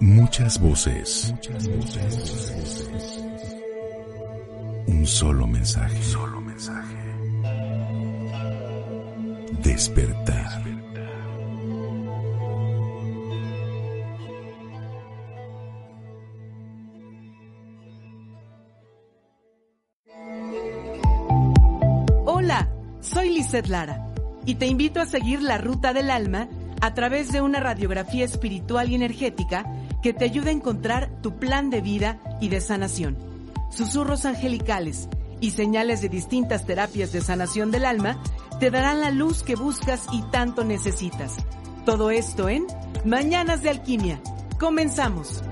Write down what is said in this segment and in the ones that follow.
Muchas voces. Un solo mensaje. Solo mensaje. Despertar. Hola, soy Lizeth Lara y te invito a seguir la ruta del alma a través de una radiografía espiritual y energética que te ayude a encontrar tu plan de vida y de sanación. Susurros angelicales y señales de distintas terapias de sanación del alma te darán la luz que buscas y tanto necesitas. Todo esto en Mañanas de Alquimia. Comenzamos.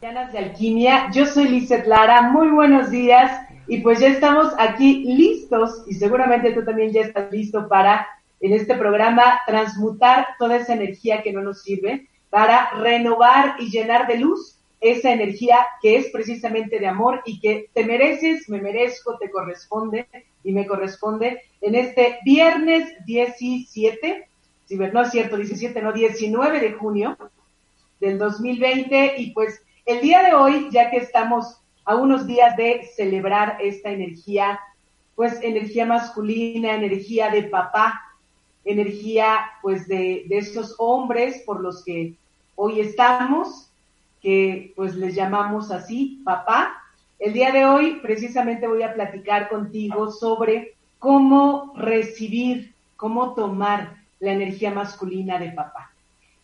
Mañanas de Alquimia. Yo soy Lizeth Lara. Muy buenos días. Y pues ya estamos aquí listos y seguramente tú también ya estás listo para en este programa transmutar toda esa energía que no nos sirve para renovar y llenar de luz esa energía que es precisamente de amor y que te mereces, me merezco, te corresponde y me corresponde en este viernes 17, si no es cierto, 17, no, 19 de junio del 2020 y pues el día de hoy, ya que estamos a unos días de celebrar esta energía, pues energía masculina, energía de papá, energía pues de, de estos hombres por los que hoy estamos, que pues les llamamos así, papá. El día de hoy precisamente voy a platicar contigo sobre cómo recibir, cómo tomar la energía masculina de papá.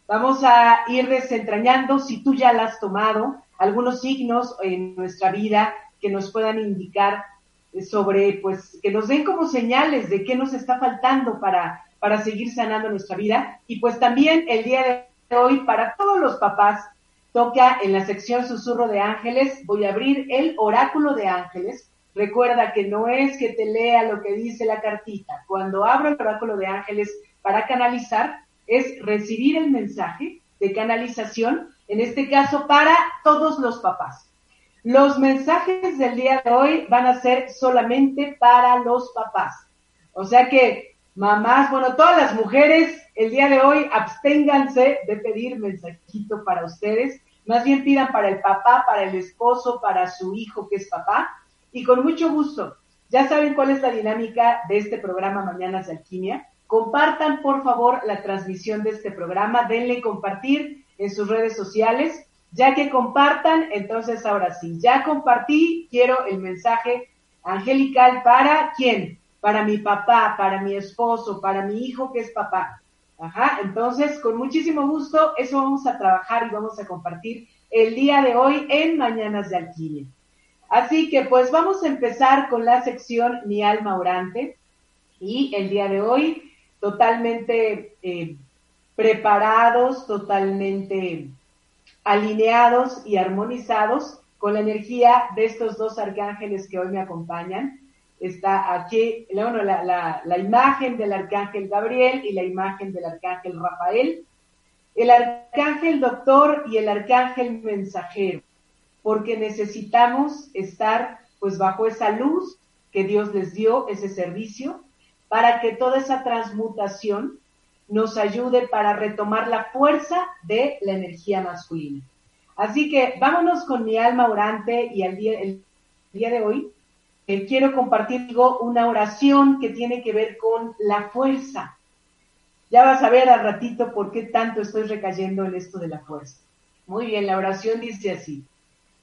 Vamos a ir desentrañando, si tú ya la has tomado, algunos signos en nuestra vida que nos puedan indicar sobre, pues, que nos den como señales de qué nos está faltando para, para seguir sanando nuestra vida. Y pues también el día de hoy, para todos los papás, toca en la sección Susurro de Ángeles, voy a abrir el oráculo de ángeles. Recuerda que no es que te lea lo que dice la cartita. Cuando abro el oráculo de ángeles para canalizar, es recibir el mensaje de canalización en este caso para todos los papás. Los mensajes del día de hoy van a ser solamente para los papás. O sea que, mamás, bueno, todas las mujeres, el día de hoy absténganse de pedir mensajito para ustedes. Más bien pidan para el papá, para el esposo, para su hijo que es papá. Y con mucho gusto, ya saben cuál es la dinámica de este programa Mañanas de Alquimia. Compartan, por favor, la transmisión de este programa. Denle compartir en sus redes sociales. Ya que compartan, entonces ahora sí, ya compartí, quiero el mensaje angelical para quién? Para mi papá, para mi esposo, para mi hijo que es papá. Ajá, entonces con muchísimo gusto eso vamos a trabajar y vamos a compartir el día de hoy en Mañanas de Alquimia. Así que pues vamos a empezar con la sección Mi alma orante y el día de hoy totalmente eh, preparados, totalmente alineados y armonizados con la energía de estos dos arcángeles que hoy me acompañan. Está aquí la, la imagen del arcángel Gabriel y la imagen del arcángel Rafael, el arcángel doctor y el arcángel mensajero, porque necesitamos estar pues bajo esa luz que Dios les dio, ese servicio, para que toda esa transmutación nos ayude para retomar la fuerza de la energía masculina. Así que vámonos con mi alma orante y al día, el día de hoy eh, quiero compartir una oración que tiene que ver con la fuerza. Ya vas a ver al ratito por qué tanto estoy recayendo en esto de la fuerza. Muy bien, la oración dice así.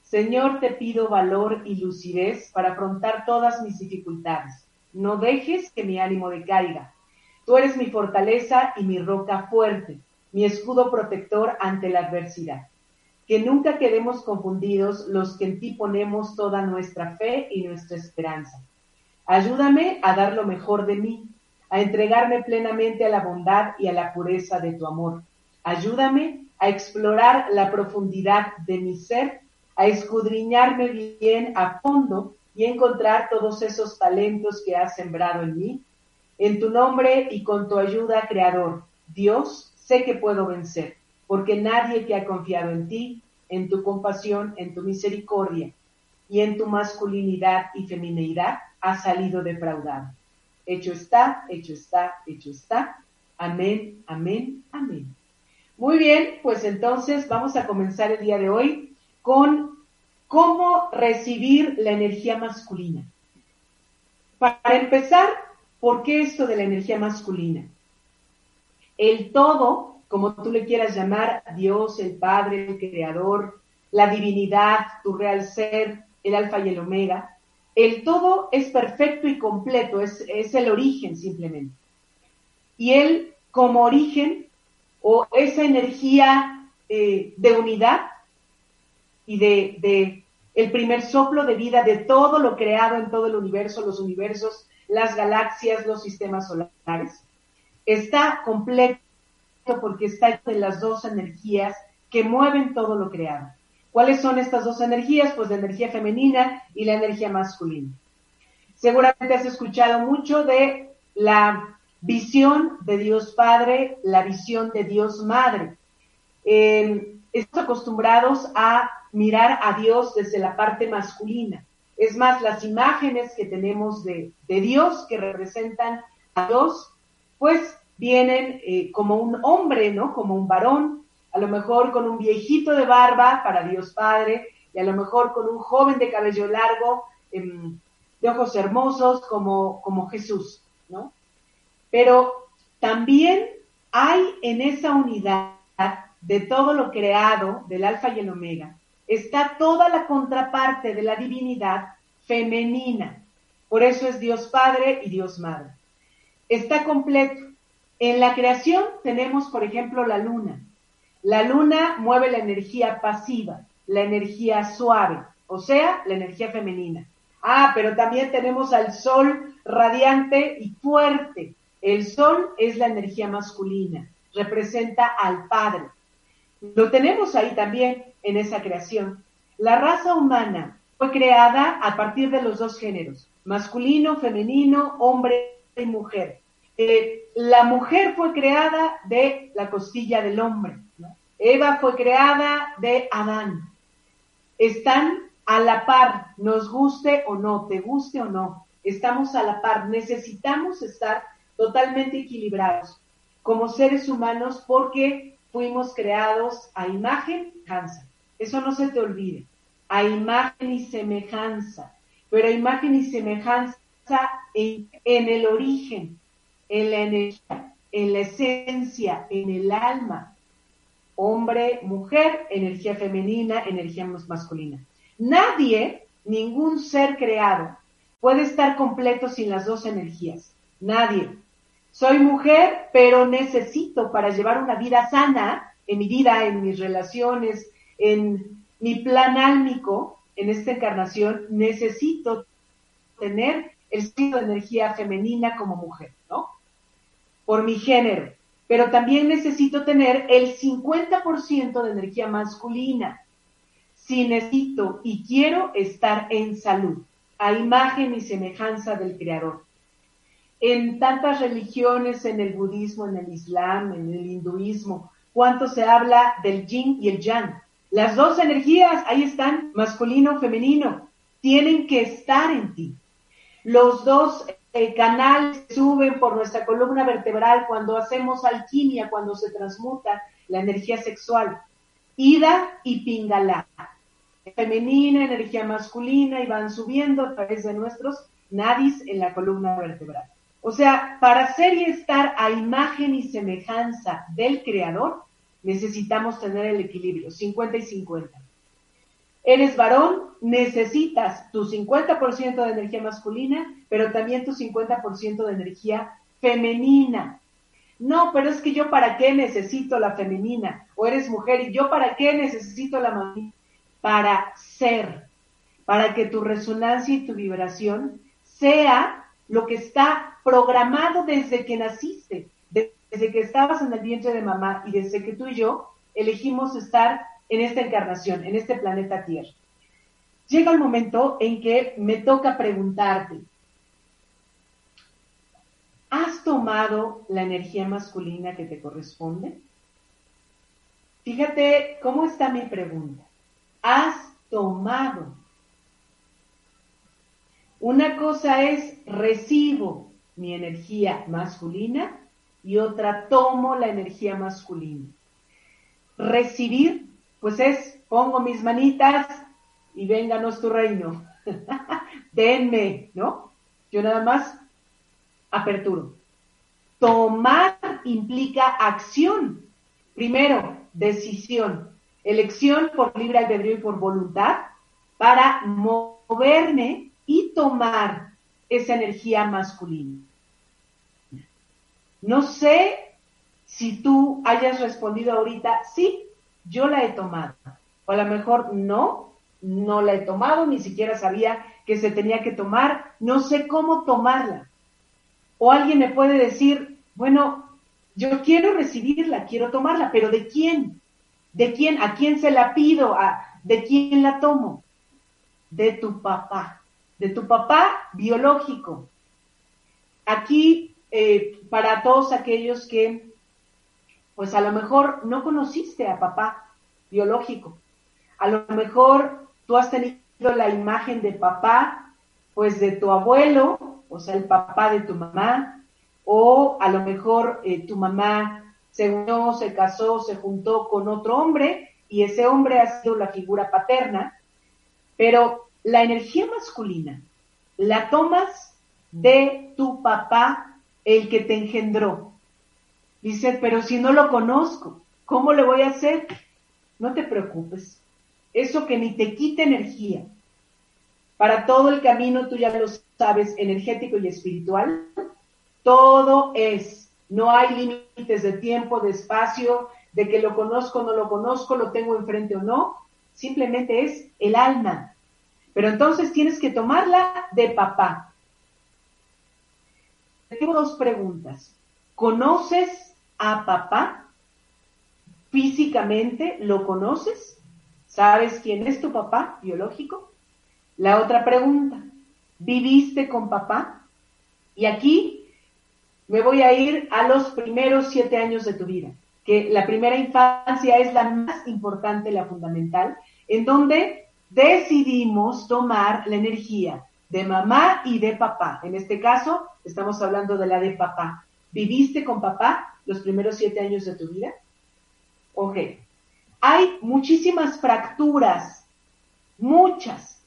Señor, te pido valor y lucidez para afrontar todas mis dificultades. No dejes que mi ánimo decaiga Tú eres mi fortaleza y mi roca fuerte, mi escudo protector ante la adversidad. Que nunca quedemos confundidos los que en ti ponemos toda nuestra fe y nuestra esperanza. Ayúdame a dar lo mejor de mí, a entregarme plenamente a la bondad y a la pureza de tu amor. Ayúdame a explorar la profundidad de mi ser, a escudriñarme bien a fondo y encontrar todos esos talentos que has sembrado en mí en tu nombre y con tu ayuda, Creador, Dios, sé que puedo vencer, porque nadie que ha confiado en ti, en tu compasión, en tu misericordia y en tu masculinidad y feminidad ha salido defraudado. Hecho está, hecho está, hecho está. Amén, amén, amén. Muy bien, pues entonces vamos a comenzar el día de hoy con cómo recibir la energía masculina. Para empezar, ¿Por qué esto de la energía masculina? El todo, como tú le quieras llamar, Dios, el Padre, el Creador, la divinidad, tu real ser, el alfa y el omega, el todo es perfecto y completo, es, el origen simplemente. Y él como origen o esa energía eh, de unidad y de, de el primer soplo de vida de todo lo creado en todo el universo, los universos, las galaxias, los sistemas solares. Está completo porque está en las dos energías que mueven todo lo creado. ¿Cuáles son estas dos energías? Pues la energía femenina y la energía masculina. Seguramente has escuchado mucho de la visión de Dios Padre, la visión de Dios Madre. Eh, estamos acostumbrados a mirar a Dios desde la parte masculina. Es más, las imágenes que tenemos de, Dios que representan a Dios, pues vienen eh, como un hombre, ¿no? Como un varón, a lo mejor con un viejito de barba para Dios Padre, y a lo mejor con un joven de cabello largo, em, de ojos hermosos, como, como Jesús, ¿no? Pero también hay en esa unidad de todo lo creado, del alfa y el omega, está toda la contraparte de la divinidad femenina. Por eso es Dios Padre y Dios Madre. Está completo. En la creación tenemos, por ejemplo, la luna. La luna mueve la energía pasiva, la energía suave, o sea, la energía femenina. Ah, pero también tenemos al sol radiante y fuerte. El sol es la energía masculina, representa al Padre. Lo tenemos ahí también en esa creación. La raza humana fue creada a partir de los dos géneros, masculino, femenino, hombre y mujer. Eh, la mujer fue creada de la costilla del hombre. Eva fue creada de Adán. Están a la par, nos guste o no, te guste o no. Estamos a la par. Necesitamos estar totalmente equilibrados como seres humanos porque fuimos creados a imagen semejanza. Eso no se te olvide. A imagen y semejanza. Pero a imagen y semejanza en, el origen, en la energía, en la esencia, en el alma. Hombre, mujer, energía femenina, energía masculina. Nadie, ningún ser creado, puede estar completo sin las dos energías. Nadie. Soy mujer, pero necesito para llevar una vida sana en mi vida, en mis relaciones, en mi plan álmico, en esta encarnación necesito tener el estilo de energía femenina como mujer, ¿no? Por mi género. Pero también necesito tener el 50% de energía masculina. Si necesito y quiero estar en salud, a imagen y semejanza del Creador. En tantas religiones, en el budismo, en el islam, en el hinduismo, cuánto se habla del yin y el yang. Las dos energías, ahí están, masculino, femenino, tienen que estar en ti. Los dos eh, canales suben por nuestra columna vertebral cuando hacemos alquimia, cuando se transmuta la energía sexual. Ida y Pingala. Femenina, energía masculina y van subiendo a través de nuestros nadis en la columna vertebral. O sea, para ser y estar a imagen y semejanza del creador, necesitamos tener el equilibrio, 50 y 50 eres varón, necesitas tu 50% de energía masculina, pero también tu 50% de energía femenina. No, pero es que yo para qué necesito la femenina, o eres mujer y yo para qué necesito la masculina, para ser, para que tu resonancia y tu vibración sea lo que está programado desde que naciste, desde que estabas en el vientre de mamá y desde que tú y yo elegimos estar en esta encarnación, en este planeta Tierra. Llega el momento en que me toca preguntarte, ¿has tomado la energía masculina que te corresponde? Fíjate cómo está mi pregunta. ¿Has tomado? Una cosa es recibo mi energía masculina y otra tomo la energía masculina. Recibir pues es, pongo mis manitas y vénganos tu reino. Denme, ¿no? Yo nada más aperturo. Tomar implica acción. Primero, decisión. Elección por libre albedrío y por voluntad para moverme y tomar esa energía masculina. No sé si tú hayas respondido ahorita, sí, yo la he tomado. O a lo mejor no, no la he tomado, ni siquiera sabía que se tenía que tomar, no sé cómo tomarla. O alguien me puede decir, bueno, yo quiero recibirla, quiero tomarla, pero ¿de quién? ¿De quién? ¿A quién se la pido? ¿A, ¿De quién la tomo? De tu papá, de tu papá biológico. Aquí, eh, para todos aquellos que pues a lo mejor no conociste a papá biológico. A lo mejor tú has tenido la imagen de papá, pues de tu abuelo, o sea, el papá de tu mamá, o a lo mejor eh, tu mamá se unió, se casó, se juntó con otro hombre y ese hombre ha sido la figura paterna, pero la energía masculina la tomas de tu papá, el que te engendró, Dice, pero si no lo conozco, ¿cómo le voy a hacer? No te preocupes. Eso que ni te quite energía. Para todo el camino, tú ya lo sabes, energético y espiritual, todo es. No hay límites de tiempo, de espacio, de que lo conozco no lo conozco, lo tengo enfrente o no. Simplemente es el alma. Pero entonces tienes que tomarla de papá. Tengo dos preguntas. ¿Conoces a papá? ¿Físicamente lo conoces? ¿Sabes quién es tu papá biológico? La otra pregunta, ¿viviste con papá? Y aquí me voy a ir a los primeros siete años de tu vida, que la primera infancia es la más importante, la fundamental, en donde decidimos tomar la energía de mamá y de papá. En este caso, estamos hablando de la de papá. ¿Viviste con papá? los primeros siete años de tu vida? Ok. Hay muchísimas fracturas, muchas,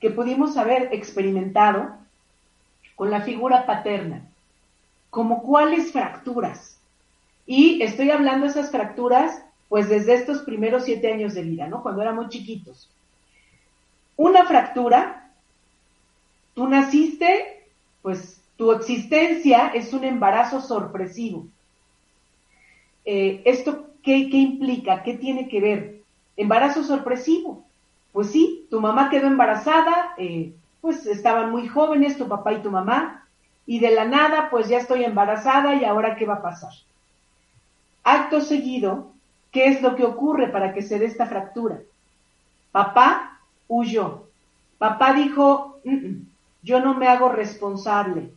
que pudimos haber experimentado con la figura paterna. ¿Como cuáles fracturas? Y estoy hablando de esas fracturas, pues desde estos primeros siete años de vida, ¿no? Cuando éramos chiquitos. Una fractura, tú naciste, pues tu existencia es un embarazo sorpresivo. Eh, ¿Esto qué, implica? ¿Qué tiene que ver? Embarazo sorpresivo. pues sí, tu mamá quedó embarazada, eh, pues estaban muy jóvenes, tu papá y tu mamá, y de la nada, pues ya estoy embarazada y ahora qué va a pasar. Acto seguido, ¿qué es lo que ocurre para que se dé esta fractura? Papá huyó. Papá dijo, mm, mm, yo no me hago responsable.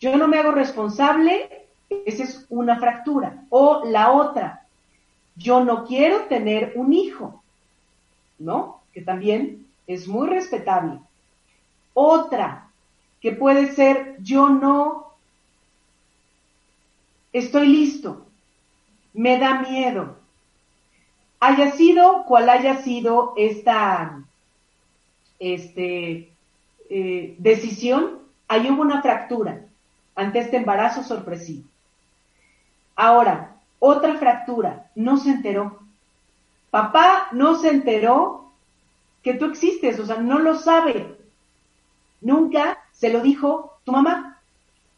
Yo no me hago responsable, esa es una fractura. O la otra, yo no quiero tener un hijo, ¿no? Que también es muy respetable. Otra, que puede ser, yo no estoy listo, me da miedo. Haya sido cual haya sido esta este, eh, decisión, ahí hubo una fractura ante este embarazo sorpresivo. Ahora, otra fractura, no se enteró. Papá no se enteró que tú existes, o sea, no lo sabe. Nunca se lo dijo tu mamá.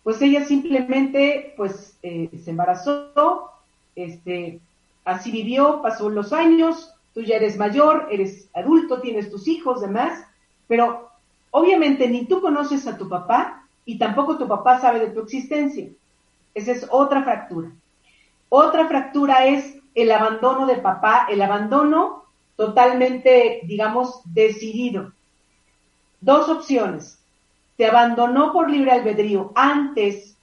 Pues ella simplemente, pues, eh, se embarazó, este, así vivió, pasó los años, tú ya eres mayor, eres adulto, tienes tus hijos, demás, pero obviamente ni tú conoces a tu papá y tampoco tu papá sabe de tu existencia. Esa es otra fractura. Otra fractura es el abandono de papá, el abandono totalmente, digamos, decidido. Dos opciones. Te abandonó por libre albedrío antes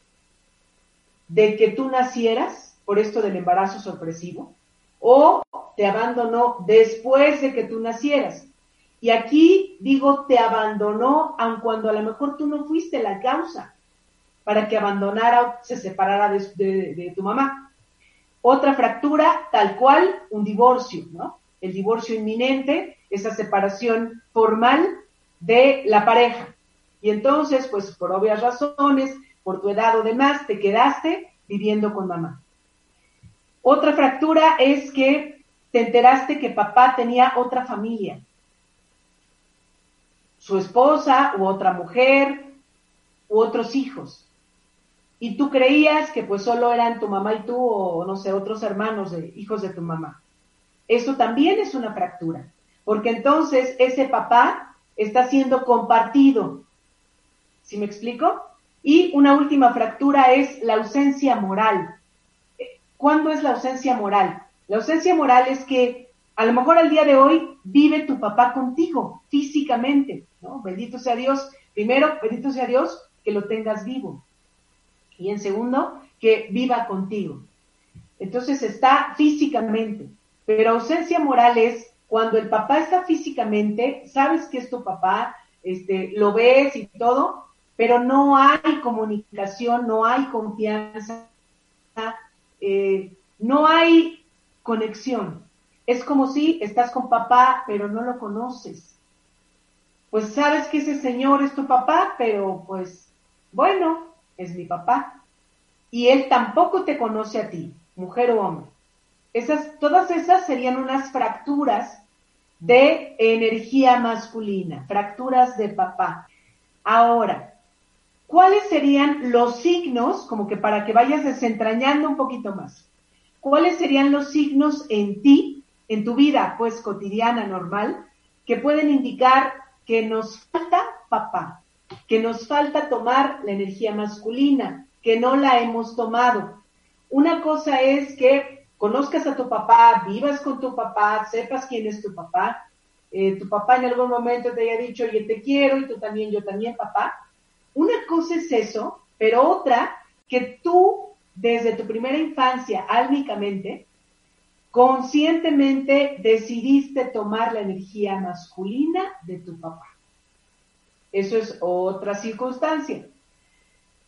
de que tú nacieras, por esto del embarazo sorpresivo, o te abandonó después de que tú nacieras. Y aquí digo, te abandonó, aun cuando a lo mejor tú no fuiste la causa para que abandonara o se separara de, tu mamá. Otra fractura, tal cual, un divorcio, ¿no? El divorcio inminente, esa separación formal de la pareja. Y entonces, pues por obvias razones, por tu edad o demás, te quedaste viviendo con mamá. Otra fractura es que te enteraste que papá tenía otra familia, su esposa u otra mujer u otros hijos. Y tú creías que pues solo eran tu mamá y tú o no sé, otros hermanos de hijos de tu mamá. Eso también es una fractura, porque entonces ese papá está siendo compartido. ¿Sí me explico? Y una última fractura es la ausencia moral. ¿Cuándo es la ausencia moral? La ausencia moral es que a lo mejor al día de hoy vive tu papá contigo físicamente, ¿no? Bendito sea Dios. Primero, bendito sea Dios que lo tengas vivo. Y en segundo, que viva contigo. Entonces está físicamente. Pero ausencia moral es cuando el papá está físicamente, sabes que es tu papá, este, lo ves y todo, pero no hay comunicación, no hay confianza, eh, no hay conexión. Es como si estás con papá, pero no lo conoces. Pues sabes que ese señor es tu papá, pero pues, bueno, es mi papá. Y él tampoco te conoce a ti, mujer o hombre. Esas, todas esas serían unas fracturas de energía masculina, fracturas de papá. Ahora, ¿cuáles serían los signos, como que para que vayas desentrañando un poquito más? ¿Cuáles serían los signos en ti en tu vida, pues cotidiana, normal, que pueden indicar que nos falta papá, que nos falta tomar la energía masculina, que no la hemos tomado. Una cosa es que conozcas a tu papá, vivas con tu papá, sepas quién es tu papá, eh, tu papá en algún momento te haya dicho, oye, te quiero, y tú también, yo también, papá. Una cosa es eso, pero otra, que tú, desde tu primera infancia, álmicamente, conscientemente decidiste tomar la energía masculina de tu papá. Eso es otra circunstancia.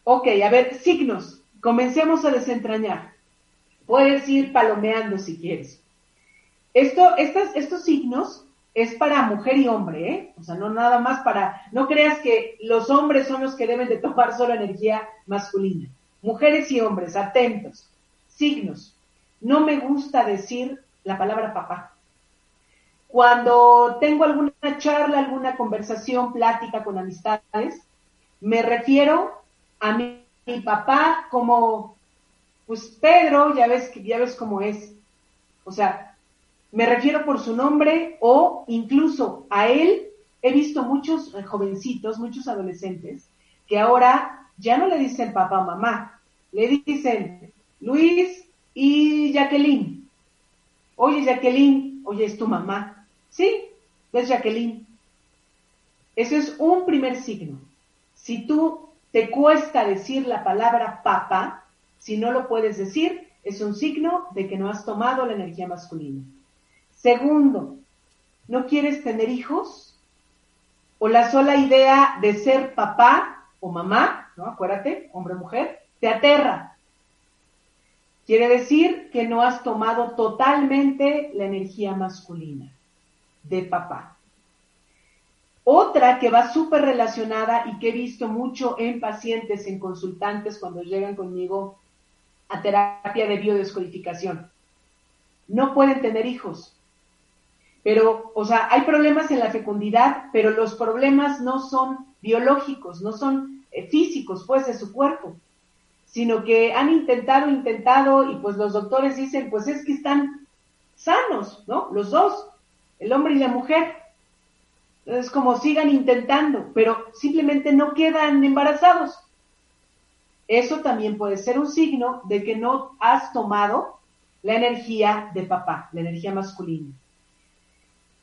Ok, a ver, signos. Comencemos a desentrañar. Puedes ir palomeando si quieres. Esto, estas, estos signos es para mujer y hombre, ¿eh? O sea, no nada más para, no creas que los hombres son los que deben de tomar solo energía masculina. Mujeres y hombres, atentos. Signos no me gusta decir la palabra papá. Cuando tengo alguna charla, alguna conversación, plática con amistades, me refiero a mi, papá como, pues Pedro, ya ves, ya ves cómo es. O sea, me refiero por su nombre o incluso a él. He visto muchos jovencitos, muchos adolescentes, que ahora ya no le dicen papá mamá, le dicen Luis y Jacqueline. Oye, Jacqueline, oye, es tu mamá. Sí, es Jacqueline. Ese es un primer signo. Si tú te cuesta decir la palabra papá, si no lo puedes decir, es un signo de que no has tomado la energía masculina. Segundo, ¿no quieres tener hijos? O la sola idea de ser papá o mamá, ¿no? Acuérdate, hombre o mujer, te aterra. Quiere decir que no has tomado totalmente la energía masculina de papá. Otra que va súper relacionada y que he visto mucho en pacientes, en consultantes cuando llegan conmigo a terapia de biodescodificación. No pueden tener hijos. Pero, o sea, hay problemas en la fecundidad, pero los problemas no son biológicos, no son eh, físicos, pues, de su cuerpo, sino que han intentado, intentado, y pues los doctores dicen, pues es que están sanos, ¿no? Los dos, el hombre y la mujer. Entonces, como sigan intentando, pero simplemente no quedan embarazados. Eso también puede ser un signo de que no has tomado la energía de papá, la energía masculina.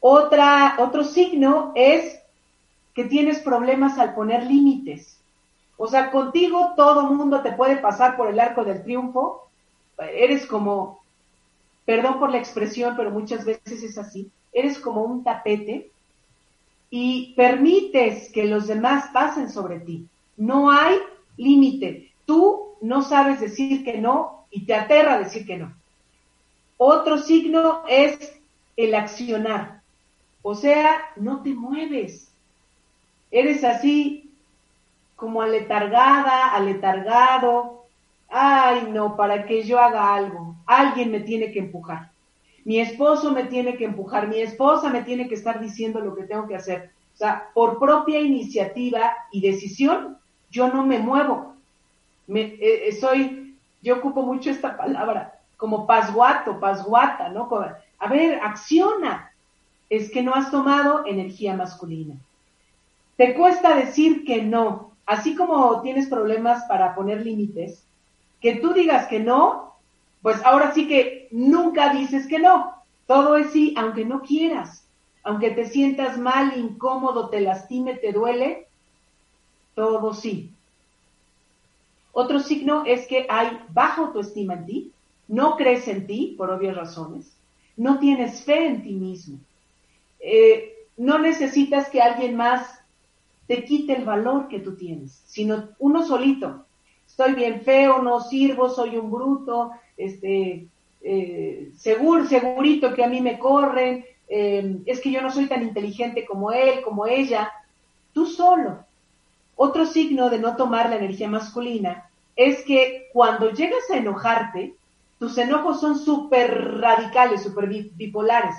Otra, otro signo es que tienes problemas al poner límites. O sea, contigo todo mundo te puede pasar por el arco del triunfo. Eres como, perdón por la expresión, pero muchas veces es así. Eres como un tapete y permites que los demás pasen sobre ti. No hay límite. Tú no sabes decir que no y te aterra decir que no. Otro signo es el accionar. O sea, no te mueves. Eres así como aletargada, aletargado. Ay, no, para que yo haga algo. Alguien me tiene que empujar. Mi esposo me tiene que empujar. Mi esposa me tiene que estar diciendo lo que tengo que hacer. O sea, por propia iniciativa y decisión, yo no me muevo me, eh, eh, soy, yo ocupo mucho esta palabra, como pasguato, pasguata, ¿no? a ver, acciona. Es que no has tomado energía masculina. Te cuesta decir que no, así como tienes problemas para poner límites, que tú digas que no, pues ahora sí que nunca dices que no. Todo es sí, aunque no quieras, aunque te sientas mal, incómodo, te lastime, te duele, todo sí. Otro signo es que hay baja autoestima en ti, no crees en ti por obvias razones, no tienes fe en ti mismo, eh, no necesitas que alguien más te quite el valor que tú tienes, sino uno solito. Estoy bien feo, no sirvo, soy un bruto, este, eh, seguro, segurito que a mí me corren, eh, es que yo no soy tan inteligente como él, como ella. Tú solo, otro signo de no tomar la energía masculina es que cuando llegas a enojarte, tus enojos son súper radicales, súper bipolares.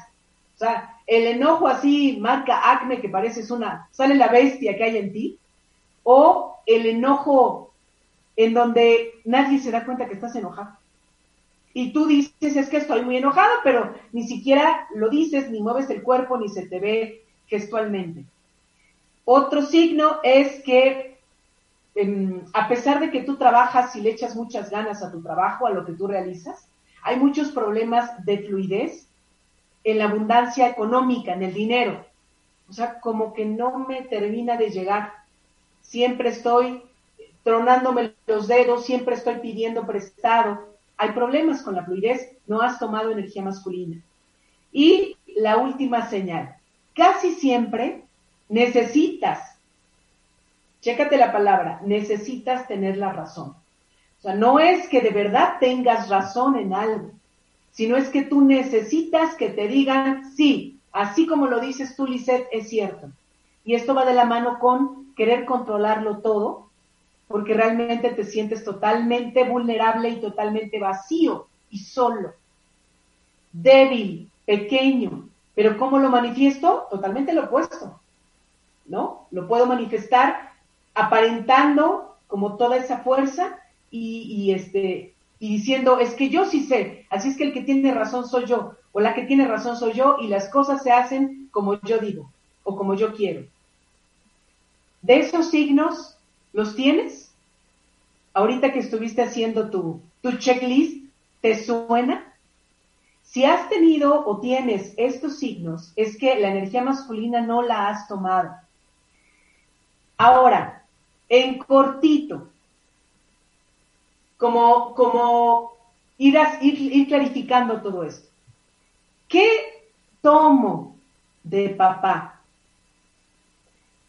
O sea, el enojo así marca acme que pareces una, sale la bestia que hay en ti, o el enojo en donde nadie se da cuenta que estás enojado. Y tú dices, es que estoy muy enojado, pero ni siquiera lo dices, ni mueves el cuerpo, ni se te ve gestualmente. Otro signo es que em, a pesar de que tú trabajas y le echas muchas ganas a tu trabajo, a lo que tú realizas, hay muchos problemas de fluidez en la abundancia económica, en el dinero. O sea, como que no me termina de llegar. Siempre estoy tronándome los dedos, siempre estoy pidiendo prestado. Hay problemas con la fluidez, no has tomado energía masculina. Y la última señal, casi siempre necesitas, chécate la palabra, necesitas tener la razón. O sea, no es que de verdad tengas razón en algo, sino es que tú necesitas que te digan, sí, así como lo dices tú, Lisette, es cierto. Y esto va de la mano con querer controlarlo todo, porque realmente te sientes totalmente vulnerable y totalmente vacío y solo, débil, pequeño. Pero ¿cómo lo manifiesto? Totalmente lo opuesto. ¿no? Lo puedo manifestar aparentando como toda esa fuerza y, este y diciendo es que yo sí sé, así es que el que tiene razón soy yo. o la que tiene razón soy yo y las cosas se hacen como yo digo o como yo quiero. ¿De esos signos los tienes? Ahorita que estuviste haciendo tu, tu checklist, ¿te suena? Si has tenido o tienes estos signos, es que la energía masculina no la has tomado. Ahora, en cortito, como, como ir, ir, clarificando todo esto. ¿Qué tomo de papá?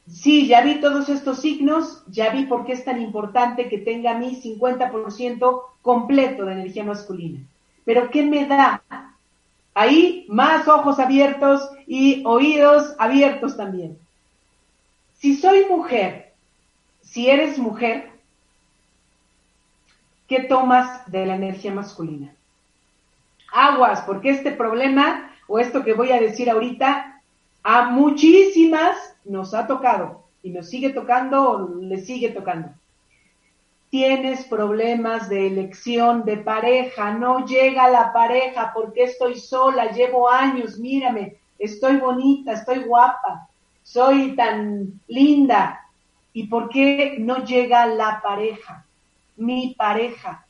Sí, ya vi todos estos signos, ya vi por qué es tan importante que tenga mi 50% completo de energía masculina. Pero ¿qué me da? Ahí más ojos abiertos y oídos abiertos también. Si soy mujer, si eres mujer, ¿qué tomas de la energía masculina? Aguas, porque este problema o esto que voy a decir ahorita a muchísimas nos ha tocado y nos sigue tocando o le sigue tocando. Tienes problemas de elección de pareja, no llega la pareja porque estoy sola, llevo años, mírame, estoy bonita, estoy guapa, soy tan linda. ¿Y por qué no llega la pareja? Mi pareja.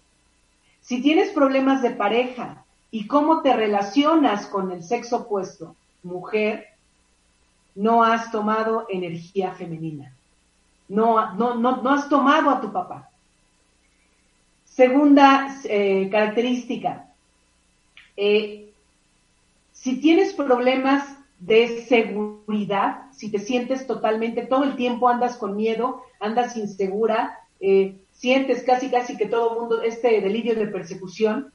Si tienes problemas de pareja y cómo te relacionas con el sexo opuesto, mujer, no has tomado energía femenina. No, no, no, has tomado a tu papá. Segunda eh, característica, eh, si tienes problemas de seguridad, si te sientes totalmente, todo el tiempo andas con miedo, andas insegura, eh, sientes casi casi que todo mundo, este delirio de persecución,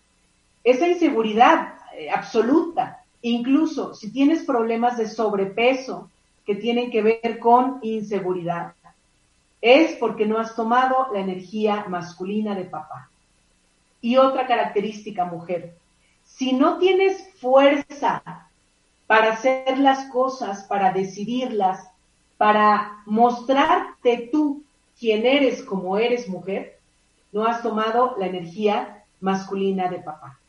esa inseguridad eh, absoluta, incluso si tienes problemas de sobrepeso que tienen que ver con inseguridad, es porque no has tomado la energía masculina de papá. Y otra característica, mujer, si no tienes fuerza para hacer las cosas, para decidirlas, para mostrarte tú quién eres como eres mujer, no has tomado la energía masculina de papá.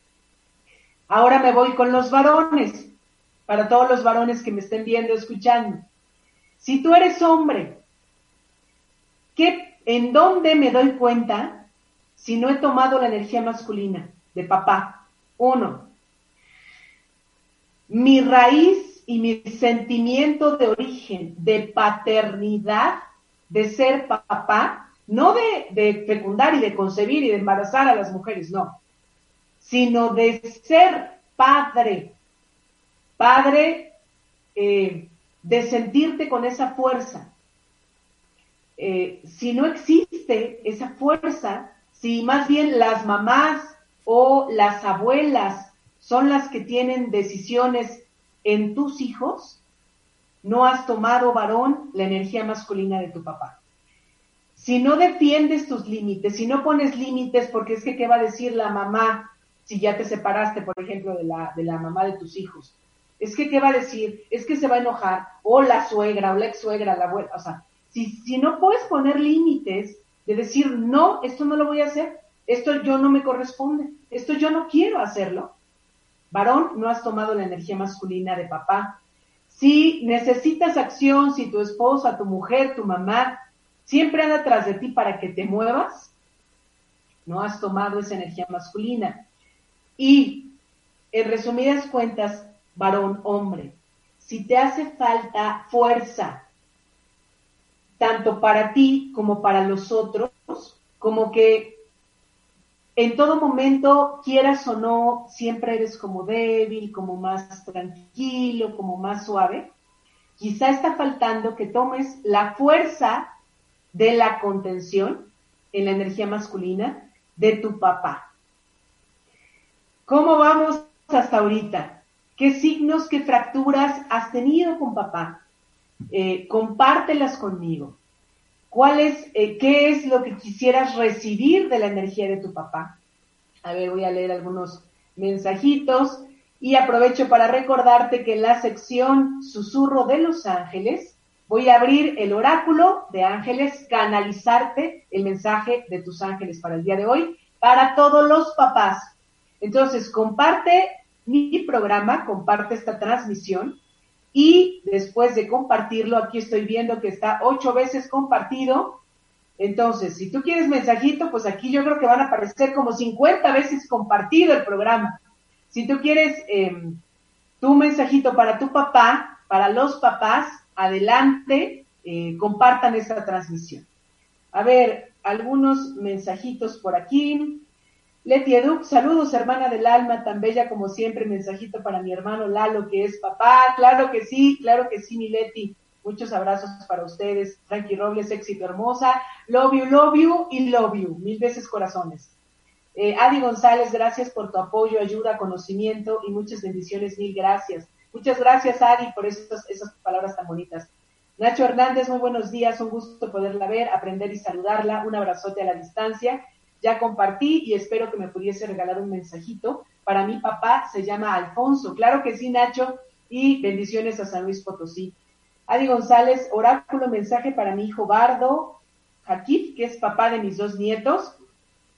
Ahora me voy con los varones, para todos los varones que me estén viendo, escuchando. Si tú eres hombre, ¿qué, ¿en dónde me doy cuenta si no he tomado la energía masculina de papá? Uno, mi raíz y mi sentimiento de origen, de paternidad, de ser papá, no de, fecundar y de concebir y de embarazar a las mujeres, no, sino de ser padre, padre eh, de sentirte con esa fuerza. Eh, si no existe esa fuerza, si más bien las mamás o las abuelas son las que tienen decisiones en tus hijos, no has tomado varón la energía masculina de tu papá. Si no defiendes tus límites, si no pones límites, porque es que qué va a decir la mamá si ya te separaste, por ejemplo, de la, de la mamá de tus hijos. Es que qué va a decir, es que se va a enojar, o la suegra, o la ex suegra, la abuela, o sea, si, si no puedes poner límites de decir, no, esto no lo voy a hacer, esto yo no me corresponde, esto yo no quiero hacerlo, varón, no has tomado la energía masculina de papá. Si necesitas acción, si tu esposa, tu mujer, tu mamá, siempre anda atrás de ti para que te muevas, no has tomado esa energía masculina. Y, en resumidas cuentas, varón, hombre, si te hace falta fuerza, tanto para ti como para los otros, como que en todo momento, quieras o no, siempre eres como débil, como más tranquilo, como más suave. Quizá está faltando que tomes la fuerza de la contención en la energía masculina de tu papá. ¿Cómo vamos hasta ahorita? ¿Qué signos, qué fracturas has tenido con papá? Eh, compártelas conmigo. ¿Cuál es, eh, qué es lo que quisieras recibir de la energía de tu papá? A ver, voy a leer algunos mensajitos y aprovecho para recordarte que en la sección Susurro de los Ángeles voy a abrir el oráculo de ángeles, canalizarte el mensaje de tus ángeles para el día de hoy, para todos los papás. Entonces, comparte mi programa, comparte esta transmisión y después de compartirlo, aquí estoy viendo que está ocho veces compartido. Entonces, si tú quieres mensajito, pues aquí yo creo que van a aparecer como 50 veces compartido el programa. Si tú quieres eh, tu mensajito para tu papá, para los papás, adelante, eh, compartan esta transmisión. A ver, algunos mensajitos por aquí. Leti Educ, saludos hermana del alma, tan bella como siempre, mensajito para mi hermano Lalo, que es papá, claro que sí, claro que sí, mi Leti, muchos abrazos para ustedes, Frankie Robles, éxito hermosa, love you, love you y love you, mil veces corazones. Eh, Adi González, gracias por tu apoyo, ayuda, conocimiento y muchas bendiciones, mil gracias. Muchas gracias, Adi, por esas, esas palabras tan bonitas. Nacho Hernández, muy buenos días, un gusto poderla ver, aprender y saludarla, un abrazote a la distancia ya compartí y espero que me pudiese regalar un mensajito. Para mi papá se llama Alfonso. Claro que sí, Nacho. Y bendiciones a San Luis Potosí. Adi González, oráculo, mensaje para mi hijo Bardo Jaquif, que es papá de mis dos nietos.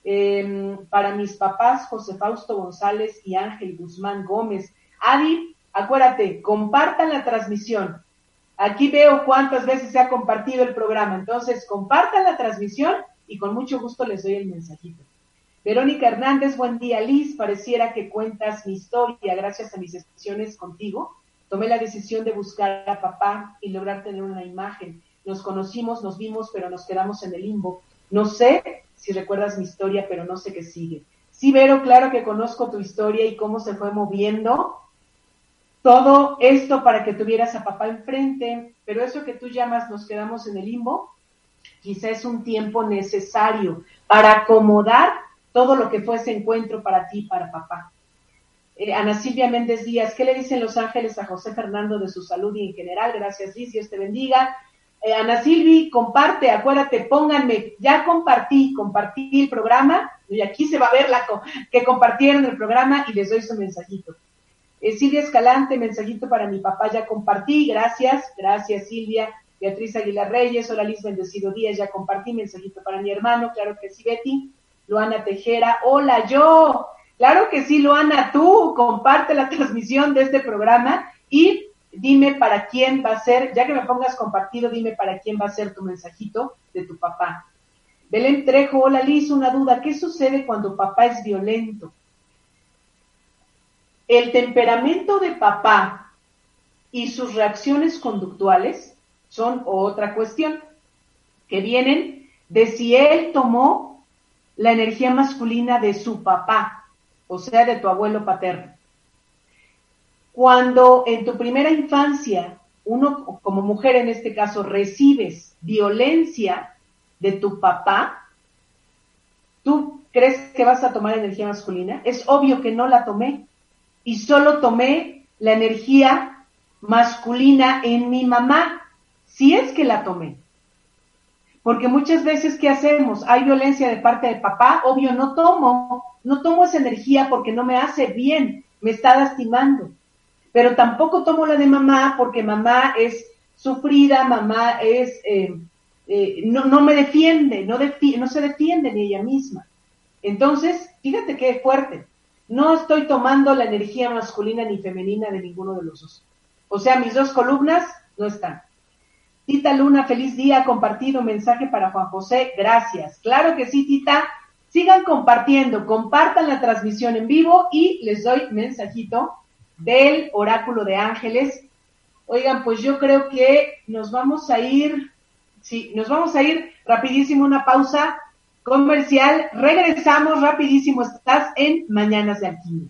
Em, para mis papás, José Fausto González y Ángel Guzmán Gómez. Adi, acuérdate, compartan la transmisión. Aquí veo cuántas veces se ha compartido el programa. Entonces, compartan la transmisión y con mucho gusto les doy el mensajito. Verónica Hernández, buen día Liz, pareciera que cuentas mi historia gracias a mis sesiones contigo. Tomé la decisión de buscar a papá y lograr tener una imagen. Nos conocimos, nos vimos, pero nos quedamos en el limbo. No sé si recuerdas mi historia, pero no sé qué sigue. Sí, Vero, claro que conozco tu historia y cómo se fue moviendo todo esto para que tuvieras a papá enfrente, pero eso que tú llamas nos quedamos en el limbo, quizá es un tiempo necesario para acomodar todo lo que fue ese encuentro para ti, para papá. Eh, Ana Silvia Méndez Díaz, ¿qué le dicen los ángeles a José Fernando de su salud y en general? Gracias, Liz, Dios te bendiga. Eh, Ana Silvi, comparte, acuérdate, pónganme, ya compartí, compartí el programa, y aquí se va a ver la que compartieron el programa y les doy su mensajito. Eh, Silvia Escalante, mensajito para mi papá, ya compartí, gracias, gracias Silvia. Beatriz Aguilar Reyes, hola Liz Bendecido Díaz, ya compartí mensajito para mi hermano, claro que sí, Betty. Luana Tejera, hola yo, claro que sí, Luana, tú comparte la transmisión de este programa y dime para quién va a ser, ya que me pongas compartido, dime para quién va a ser tu mensajito de tu papá. Belén Trejo, hola Liz, una duda, ¿qué sucede cuando papá es violento? El temperamento de papá y sus reacciones conductuales son otra cuestión, que vienen de si él tomó la energía masculina de su papá, o sea, de tu abuelo paterno. Cuando en tu primera infancia, uno como mujer en este caso, recibes violencia de tu papá, ¿tú crees que vas a tomar energía masculina? Es obvio que no la tomé y solo tomé la energía masculina en mi mamá si es que la tomé. Porque muchas veces, ¿qué hacemos? Hay violencia de parte de papá, obvio, no tomo, no tomo esa energía porque no me hace bien, me está lastimando. Pero tampoco tomo la de mamá porque mamá es sufrida, mamá es, eh, eh, no, no, me defiende, no, no se defiende ni ella misma. Entonces, fíjate qué fuerte. No estoy tomando la energía masculina ni femenina de ninguno de los dos. O sea, mis dos columnas no están. Tita Luna, feliz día, compartido mensaje para Juan José, gracias. Claro que sí, Tita, sigan compartiendo, compartan la transmisión en vivo y les doy mensajito del oráculo de ángeles. Oigan, pues yo creo que nos vamos a ir, sí, nos vamos a ir rapidísimo una pausa comercial. Regresamos rapidísimo, estás en Mañanas de Alquimia.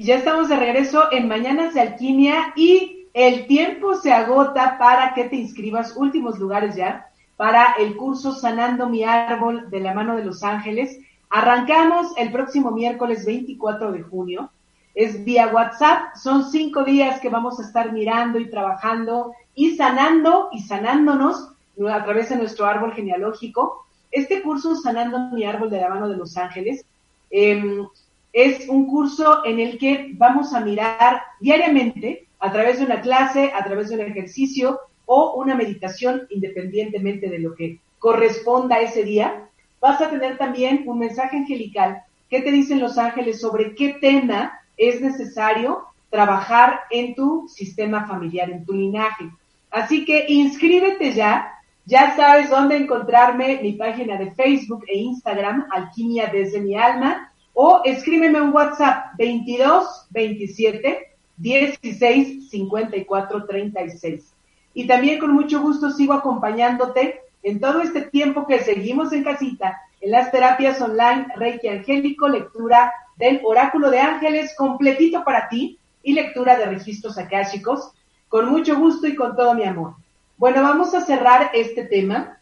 Y ya estamos de regreso en Mañanas de Alquimia y el tiempo se agota para que te inscribas, últimos lugares ya, para el curso Sanando mi árbol de la mano de los ángeles. Arrancamos el próximo miércoles 24 de junio. Es vía WhatsApp. Son cinco días que vamos a estar mirando y trabajando y sanando y sanándonos a través de nuestro árbol genealógico. Este curso Sanando mi árbol de la mano de los ángeles eh, es un curso en el que vamos a mirar diariamente a través de una clase, a través de un ejercicio o una meditación independientemente de lo que corresponda ese día. Vas a tener también un mensaje angelical que te dicen los ángeles sobre qué tema es necesario trabajar en tu sistema familiar, en tu linaje. Así que inscríbete ya. Ya sabes dónde encontrarme, mi página de Facebook e Instagram, Alquimia desde mi alma o escríbeme un WhatsApp 22 27 16 54 36. Y también con mucho gusto sigo acompañándote en todo este tiempo que seguimos en casita, en las terapias online Reiki Angélico, lectura del Oráculo de Ángeles completito para ti y lectura de registros akáshicos, con mucho gusto y con todo mi amor. Bueno, vamos a cerrar este tema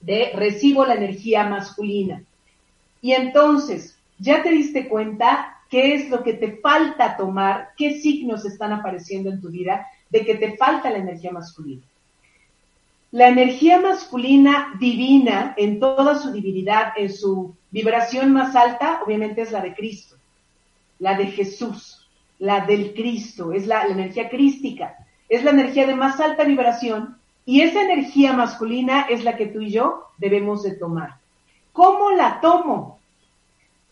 de recibo la energía masculina. Y entonces, ¿Ya te diste cuenta qué es lo que te falta tomar? ¿Qué signos están apareciendo en tu vida de que te falta la energía masculina? La energía masculina divina en toda su divinidad, en su vibración más alta, obviamente es la de Cristo, la de Jesús, la del Cristo, es la, energía crística, es la energía de más alta vibración y esa energía masculina es la que tú y yo debemos de tomar. ¿Cómo la tomo?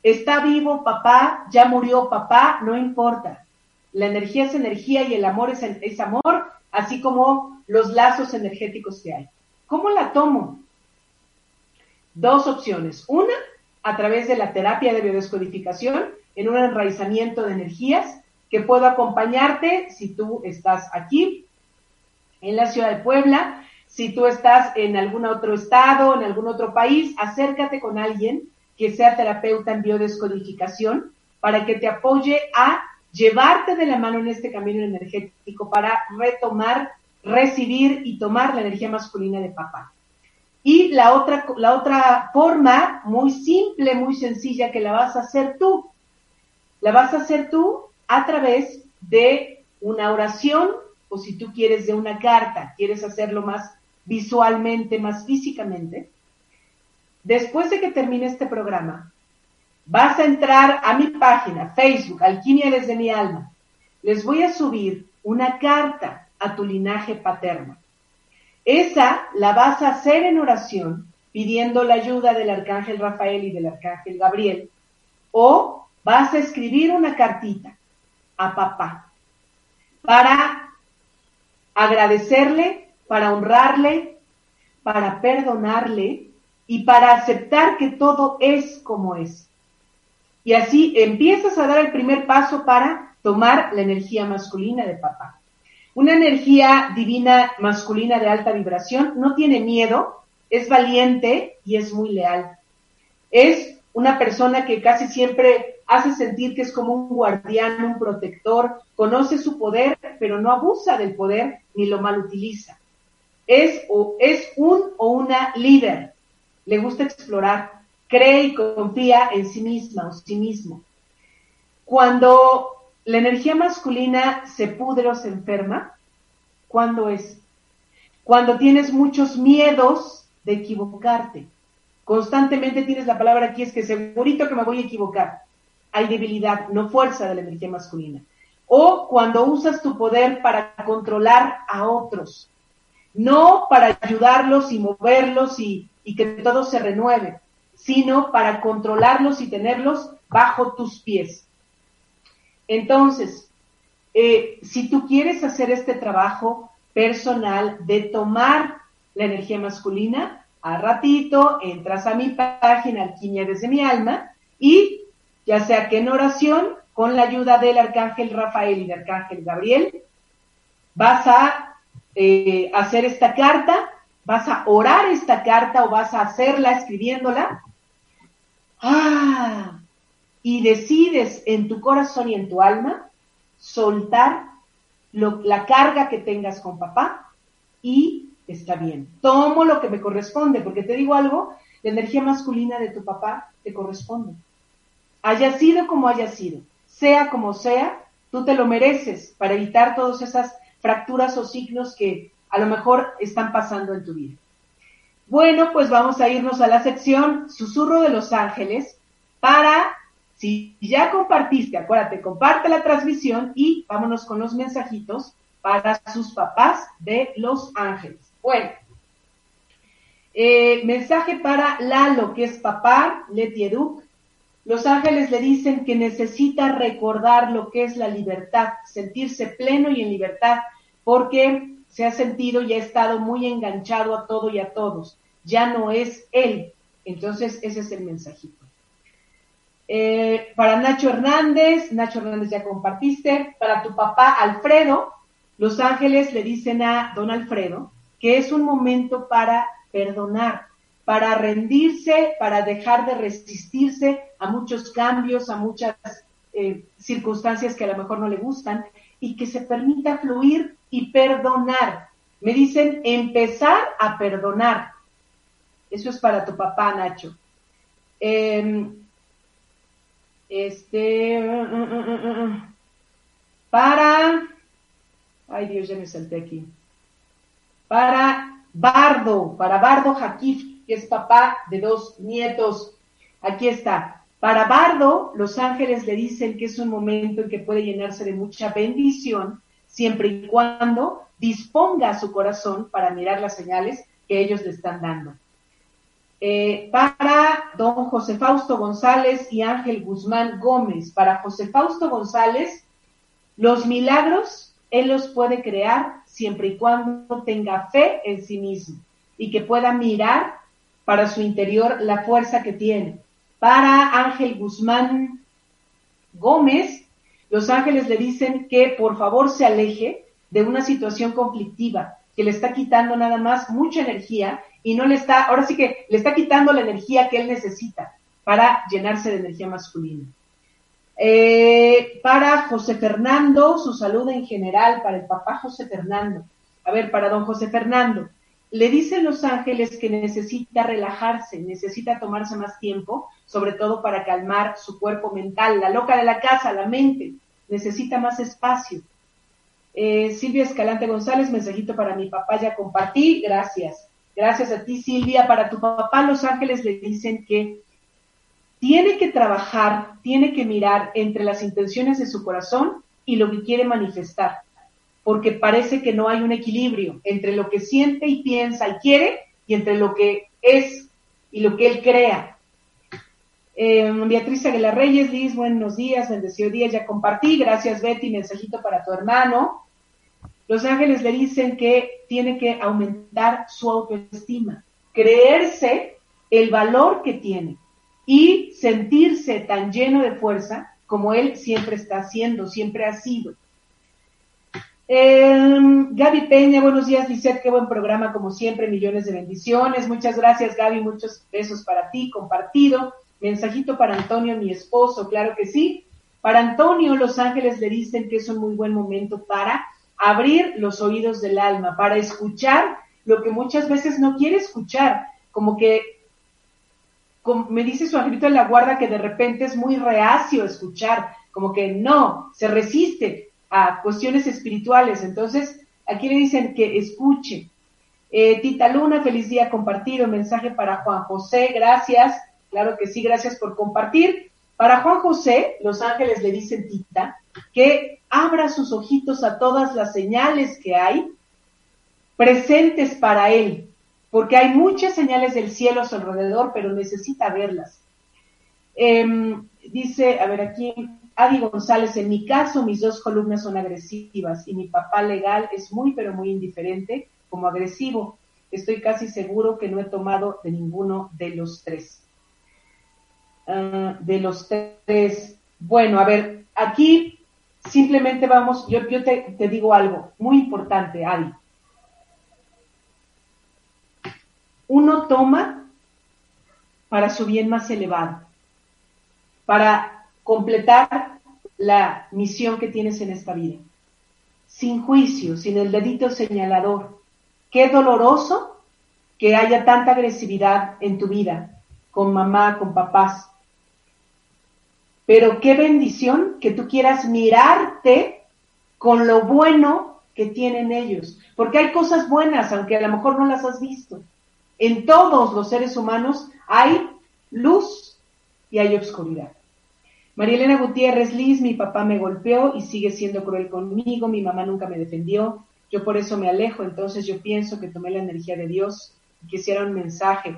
Está vivo papá, ya murió papá, no importa. La energía es energía y el amor es, amor, así como los lazos energéticos que hay. ¿Cómo la tomo? Dos opciones. Una, a través de la terapia de biodescodificación, en un enraizamiento de energías que puedo acompañarte si tú estás aquí en la ciudad de Puebla, si tú estás en algún otro estado, en algún otro país, acércate con alguien que sea terapeuta en biodescodificación para que te apoye a llevarte de la mano en este camino energético para retomar, recibir y tomar la energía masculina de papá. Y la otra, la otra forma muy simple, muy sencilla que la vas a hacer tú, la vas a hacer tú a través de una oración o si tú quieres de una carta, quieres hacerlo más visualmente, más físicamente, después de que termine este programa, vas a entrar a mi página, Facebook, Alquimia desde mi alma. Les voy a subir una carta a tu linaje paterno. Esa la vas a hacer en oración pidiendo la ayuda del arcángel Rafael y del arcángel Gabriel. O vas a escribir una cartita a papá para agradecerle, para honrarle, para perdonarle y para aceptar que todo es como es. Y así empiezas a dar el primer paso para tomar la energía masculina de papá. Una energía divina masculina de alta vibración no tiene miedo, es valiente y es muy leal. Es una persona que casi siempre hace sentir que es como un guardián, un protector, conoce su poder, pero no abusa del poder ni lo mal utiliza. Es, o, es un o una líder, le gusta explorar, cree y confía en sí misma o sí mismo. Cuando la energía masculina se pudre o se enferma, ¿cuándo es? Cuando tienes muchos miedos de equivocarte. Constantemente tienes la palabra aquí, es que segurito que me voy a equivocar. Hay debilidad, no fuerza de la energía masculina. O cuando usas tu poder para controlar a otros, no para ayudarlos y moverlos y y que todo se renueve, sino para controlarlos y tenerlos bajo tus pies. Entonces, eh, si tú quieres hacer este trabajo personal de tomar la energía masculina, a ratito entras a mi página Alquimia desde mi alma y ya sea que en oración, con la ayuda del arcángel Rafael y del arcángel Gabriel, vas a eh, hacer esta carta, vas a orar esta carta o vas a hacerla escribiéndola. Ah, y decides en tu corazón y en tu alma soltar la carga que tengas con papá y está bien. Tomo lo que me corresponde, porque te digo algo, la energía masculina de tu papá te corresponde. Haya sido como haya sido, sea como sea, tú te lo mereces para evitar todas esas fracturas o signos que a lo mejor están pasando en tu vida. Bueno, pues vamos a irnos a la sección Susurro de los Ángeles para si ya compartiste, acuérdate, comparte la transmisión y vámonos con los mensajitos para sus papás de Los Ángeles. Bueno, eh, mensaje para Lalo, que es papá, Leti Educ. Los ángeles le dicen que necesita recordar lo que es la libertad, sentirse pleno y en libertad, porque se ha sentido y ha estado muy enganchado a todo y a todos. Ya no es él. Entonces, ese es el mensajito. Eh, para Nacho Hernández, Nacho Hernández ya compartiste. Para tu papá Alfredo, los ángeles le dicen a don Alfredo que es un momento para perdonar, para rendirse, para dejar de resistirse a muchos cambios, a muchas eh, circunstancias que a lo mejor no le gustan y que se permita fluir y perdonar. Me dicen empezar a perdonar. Eso es para tu papá, Nacho. Em, este, mm, mm, mm, para, ay Dios, ya me salté aquí. Para Bardo, para Bardo Jakif, que es papá de dos nietos. Aquí está. Para Bardo, los ángeles le dicen que es un momento en que puede llenarse de mucha bendición, siempre y cuando disponga su corazón para mirar las señales que ellos le están dando. Eh, para don José Fausto González y Ángel Guzmán Gómez. Para José Fausto González, los milagros él los puede crear siempre y cuando tenga fe en sí mismo y que pueda mirar para su interior la fuerza que tiene. Para Ángel Guzmán Gómez, los ángeles le dicen que por favor se aleje de una situación conflictiva que le está quitando nada más mucha energía y no le está, ahora sí que le está quitando la energía que él necesita para llenarse de energía masculina. Eh, para José Fernando, su salud en general, para el papá José Fernando. A ver, para don José Fernando, le dicen los ángeles que necesita relajarse, necesita tomarse más tiempo, sobre todo para calmar su cuerpo mental, la loca de la casa, la mente, necesita más espacio. Eh, Silvia Escalante González, mensajito para mi papá, ya compartí, gracias. Gracias a ti, Silvia. Para tu papá, Los Ángeles le dicen que tiene que trabajar, tiene que mirar entre las intenciones de su corazón y lo que quiere manifestar, porque parece que no hay un equilibrio entre lo que siente y piensa y quiere y entre lo que es y lo que él crea. Eh, Beatriz Aguilar Reyes, Liz, buenos días, bendecido día, ya compartí, gracias Betty, mensajito para tu hermano. Los ángeles le dicen que tiene que aumentar su autoestima, creerse el valor que tiene y sentirse tan lleno de fuerza como él siempre está haciendo, siempre ha sido. Eh, Gaby Peña, buenos días, Lizeth, qué buen programa, como siempre, millones de bendiciones. Muchas gracias, Gaby, muchos besos para ti, compartido. Mensajito para Antonio, mi esposo, claro que sí. Para Antonio, los ángeles le dicen que es un muy buen momento para abrir los oídos del alma, para escuchar lo que muchas veces no quiere escuchar, como que como me dice su angelito de la guarda que de repente es muy reacio a escuchar, como que no, se resiste a cuestiones espirituales. Entonces, aquí le dicen que escuche. Eh, Tita Luna, feliz día compartido, mensaje para Juan José, gracias, claro que sí, gracias por compartir. Para Juan José, los ángeles le dicen, Tita, que abra sus ojitos a todas las señales que hay presentes para él, porque hay muchas señales del cielo a su alrededor, pero necesita verlas. Em, dice, a ver aquí, Adi González, en mi caso mis dos columnas son agresivas y mi papá legal es muy pero muy indiferente como agresivo. Estoy casi seguro que no he tomado de ninguno de los tres. Ah, de los tres. Bueno, a ver, aquí simplemente vamos, yo, te, te digo algo muy importante, Adi. Uno toma para su bien más elevado, para completar la misión que tienes en esta vida. Sin juicio, sin el dedito señalador. Qué doloroso que haya tanta agresividad en tu vida, con mamá, con papás. Pero qué bendición que tú quieras mirarte con lo bueno que tienen ellos. Porque hay cosas buenas, aunque a lo mejor no las has visto. En todos los seres humanos hay luz y hay obscuridad. María Elena Gutiérrez Liz, mi papá me golpeó y sigue siendo cruel conmigo, mi mamá nunca me defendió, yo por eso me alejo, entonces yo pienso que tomé la energía de Dios y quisiera un mensaje.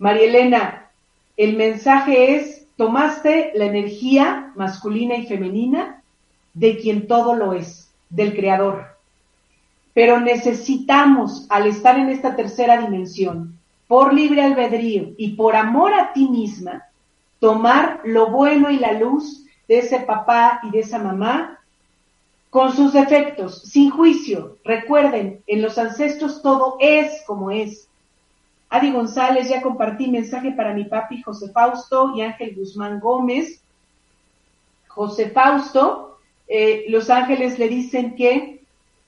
María Elena, el mensaje es, tomaste la energía masculina y femenina de quien todo lo es, del Creador. Pero necesitamos, al estar en esta tercera dimensión, por libre albedrío y por amor a ti misma, tomar lo bueno y la luz de ese papá y de esa mamá con sus defectos, sin juicio. Recuerden, en los ancestros todo es como es. Adi González, ya compartí mensaje para mi papi José Fausto y Ángel Guzmán Gómez. José Fausto, eh, los ángeles le dicen que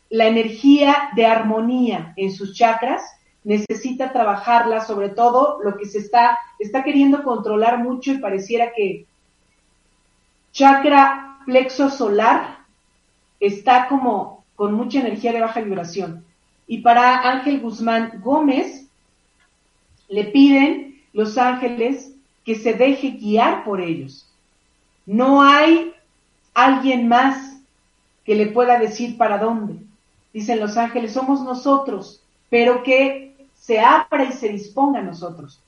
la energía de armonía en sus chakras necesita trabajarla, sobre todo lo que se está, está queriendo controlar mucho y pareciera que chakra plexo solar está como con mucha energía de baja vibración. Y para Ángel Guzmán Gómez, le piden los ángeles que se deje guiar por ellos. No hay alguien más que le pueda decir para dónde. Dicen los ángeles, somos nosotros, pero que se abra y se disponga a nosotros.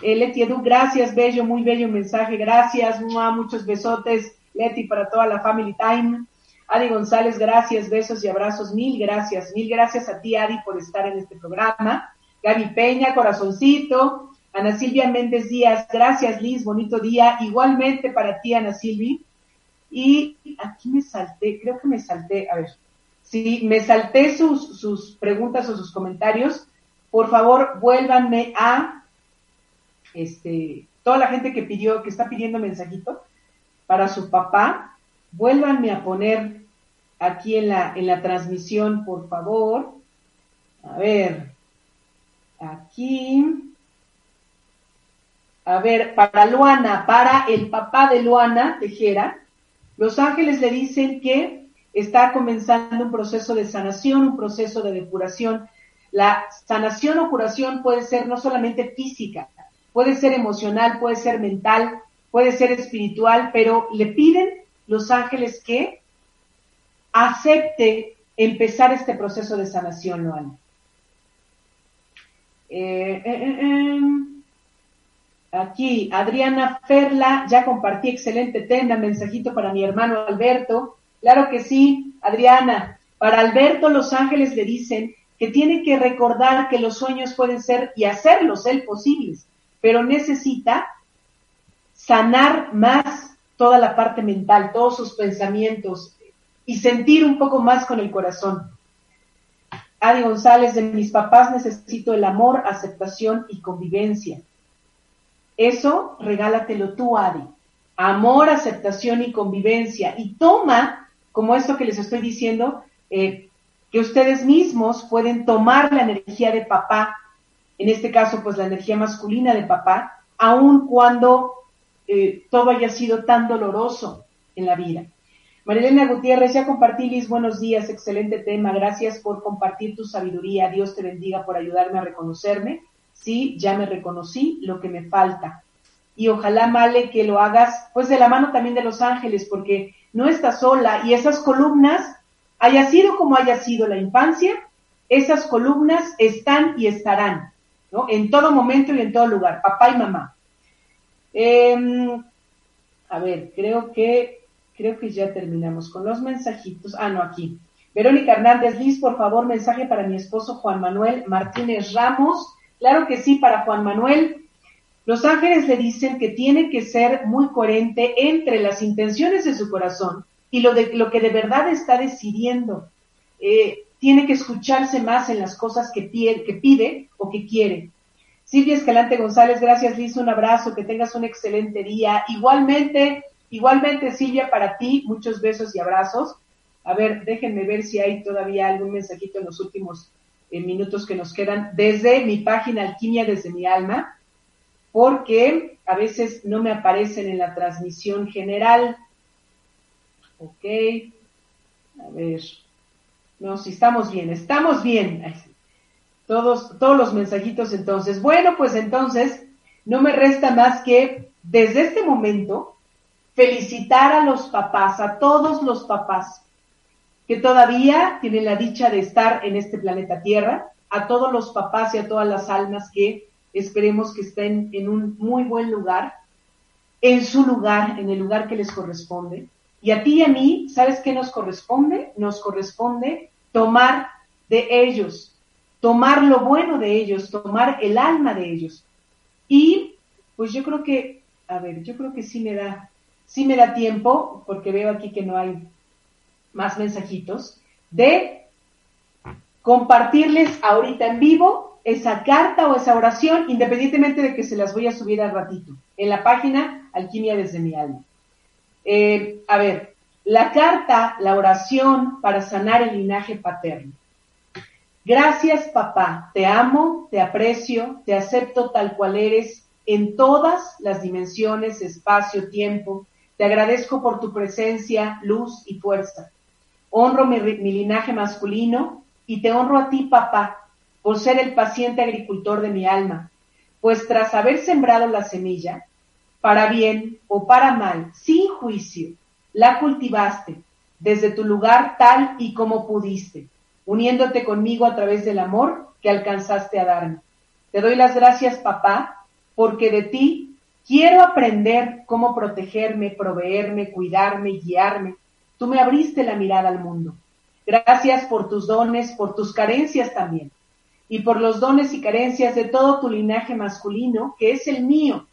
Eh, Leti Edu, gracias, bello, muy bello mensaje, gracias, muchos besotes, Leti, para toda la Family Time. Adi González, gracias, besos y abrazos, mil gracias, mil gracias a ti, Adi, por estar en este programa. Gaby Peña, corazoncito. Ana Silvia Méndez Díaz, gracias, Liz, bonito día. Igualmente para ti, Ana Silvia. Y aquí me salté, creo que me salté, a ver, sí, me salté sus, sus preguntas o sus comentarios por favor vuélvanme a este, toda la gente que pidió, que está pidiendo mensajito para su papá, vuélvanme a poner aquí en la, en la transmisión, por favor. A ver, aquí. A ver, para Luana, para el papá de Luana Tejera, los ángeles le dicen que está comenzando un proceso de sanación, un proceso de depuración la sanación o curación puede ser no solamente física, puede ser emocional, puede ser mental, puede ser espiritual, pero le piden los ángeles que acepte empezar este proceso de sanación, Loana. Eh, eh, eh, aquí, Adriana Ferla, ya compartí excelente tema, mensajito para mi hermano Alberto. Claro que sí, Adriana. Para Alberto, los ángeles le dicen que tiene que recordar que los sueños pueden ser y hacerlos él posibles, pero necesita sanar más toda la parte mental, todos sus pensamientos y sentir un poco más con el corazón. Adi González, de mis papás necesito el amor, aceptación y convivencia. Eso regálatelo tú, Adi. Amor, aceptación y convivencia. Y toma, como esto que les estoy diciendo, eh, que ustedes mismos pueden tomar la energía de papá, en este caso pues la energía masculina de papá, aun cuando eh, todo haya sido tan doloroso en la vida. Marilena Gutiérrez, ya compartí, Liz, buenos días, excelente tema, gracias por compartir tu sabiduría, Dios te bendiga por ayudarme a reconocerme, sí, ya me reconocí lo que me falta. Y ojalá, Male, que lo hagas, pues de la mano también de los ángeles, porque no estás sola y esas columnas Haya sido como haya sido la infancia, esas columnas están y estarán, ¿no? En todo momento y en todo lugar, papá y mamá. Em, a ver, creo que, creo que ya terminamos con los mensajitos. Ah, no, aquí. Verónica Hernández Liz, por favor, mensaje para mi esposo Juan Manuel Martínez Ramos. Claro que sí, para Juan Manuel. Los ángeles le dicen que tiene que ser muy coherente entre las intenciones de su corazón y lo, de, lo que de verdad está decidiendo. Eh, tiene que escucharse más en las cosas que pide, o que quiere. Silvia Escalante González, gracias Liz, un abrazo, que tengas un excelente día. Igualmente, igualmente Silvia, para ti, muchos besos y abrazos. A ver, déjenme ver si hay todavía algún mensajito en los últimos eh, minutos que nos quedan desde mi página Alquimia desde mi alma, porque a veces no me aparecen en la transmisión general. Ok, a ver. No, si estamos bien, estamos bien. Todos, todos los mensajitos entonces. Bueno, pues entonces, no me resta más que desde este momento felicitar a los papás, a todos los papás que todavía tienen la dicha de estar en este planeta Tierra, a todos los papás y a todas las almas que esperemos que estén en un muy buen lugar, en su lugar, en el lugar que les corresponde. Y a ti y a mí, ¿sabes qué nos corresponde? Nos corresponde tomar de ellos, tomar lo bueno de ellos, tomar el alma de ellos. Y pues yo creo que, a ver, yo creo que sí me da, sí me da tiempo, porque veo aquí que no hay más mensajitos, de compartirles ahorita en vivo esa carta o esa oración, independientemente de que se las voy a subir al ratito, en la página Alquimia desde mi alma. Eh, a ver, la carta, la oración para sanar el linaje paterno. Gracias papá, te amo, te aprecio, te acepto tal cual eres en todas las dimensiones, espacio, tiempo. Te agradezco por tu presencia, luz y fuerza. Honro mi, mi linaje masculino y te honro a ti papá por ser el paciente agricultor de mi alma, pues tras haber sembrado la semilla, para bien o para mal, sin juicio, la cultivaste desde tu lugar tal y como pudiste, uniéndote conmigo a través del amor que alcanzaste a darme. Te doy las gracias, papá, porque de ti quiero aprender cómo protegerme, proveerme, cuidarme, guiarme. Tú me abriste la mirada al mundo. Gracias por tus dones, por tus carencias también, y por los dones y carencias de todo tu linaje masculino, que es el mío,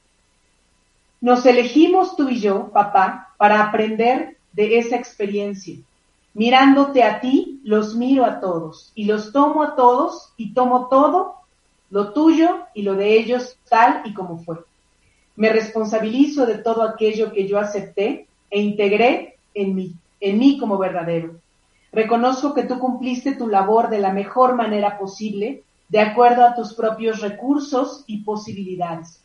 nos elegimos tú y yo, papá, para aprender de esa experiencia. Mirándote a ti, los miro a todos y los tomo a todos y tomo todo, lo tuyo y lo de ellos tal y como fue. Me responsabilizo de todo aquello que yo acepté e integré en mí, en mí como verdadero. Reconozco que tú cumpliste tu labor de la mejor manera posible, de acuerdo a tus propios recursos y posibilidades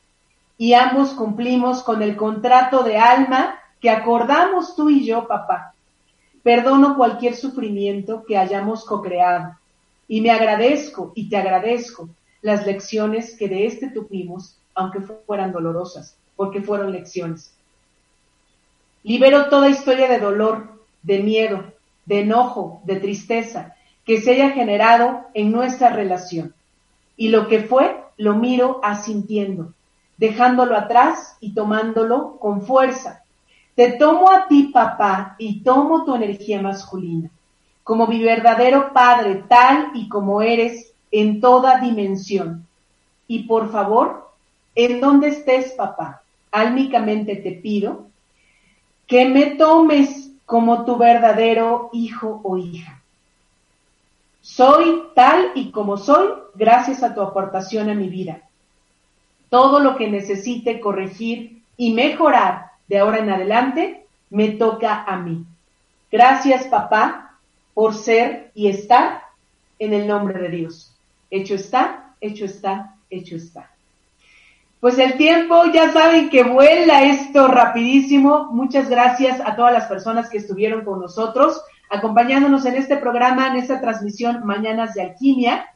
y ambos cumplimos con el contrato de alma que acordamos tú y yo, papá. Perdono cualquier sufrimiento que hayamos co-creado y me agradezco y te agradezco las lecciones que de este tuvimos, aunque fueran dolorosas, porque fueron lecciones. Libero toda historia de dolor, de miedo, de enojo, de tristeza que se haya generado en nuestra relación. Y lo que fue, lo miro asintiendo dejándolo atrás y tomándolo con fuerza. Te tomo a ti, papá, y tomo tu energía masculina, como mi verdadero padre, tal y como eres en toda dimensión. Y por favor, en donde estés, papá, álmicamente te pido que me tomes como tu verdadero hijo o hija. Soy tal y como soy gracias a tu aportación a mi vida todo lo que necesite corregir y mejorar de ahora en adelante, me toca a mí. Gracias, papá, por ser y estar en el nombre de Dios. Hecho está, hecho está, hecho está. Pues el tiempo, ya saben que vuela esto rapidísimo. Muchas gracias a todas las personas que estuvieron con nosotros, acompañándonos en este programa, en esta transmisión Mañanas de Alquimia.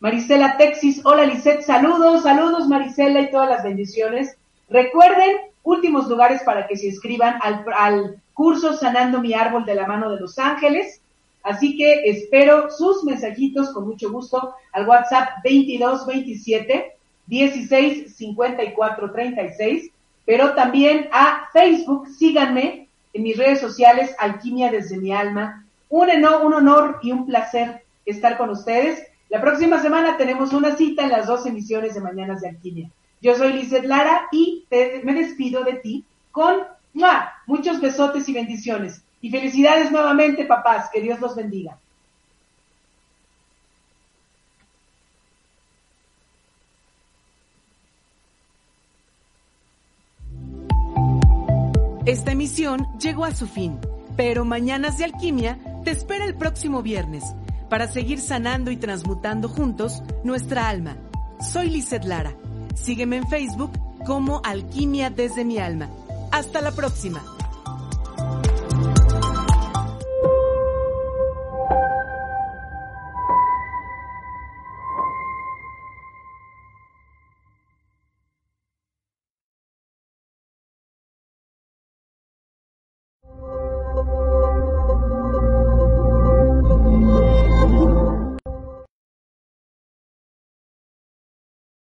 Marisela Texis, hola Lisette, saludos, saludos Marisela y todas las bendiciones. Recuerden, últimos lugares para que se inscriban al, curso Sanando mi árbol de la mano de los ángeles. Así que espero sus mensajitos con mucho gusto al WhatsApp 2227 16 54 36 pero también a Facebook. Síganme en mis redes sociales, Alquimia desde mi alma. Un, un honor y un placer estar con ustedes. La próxima semana tenemos una cita en las dos emisiones de Mañanas de Alquimia. Yo soy Lizeth Lara y me despido de ti con muchos besotes y bendiciones. Y felicidades nuevamente, papás. Que Dios los bendiga. Esta emisión llegó a su fin, pero Mañanas de Alquimia te espera el próximo viernes para seguir sanando y transmutando juntos nuestra alma. Soy Lizeth Lara. Sígueme en Facebook como Alquimia desde mi alma. Hasta la próxima.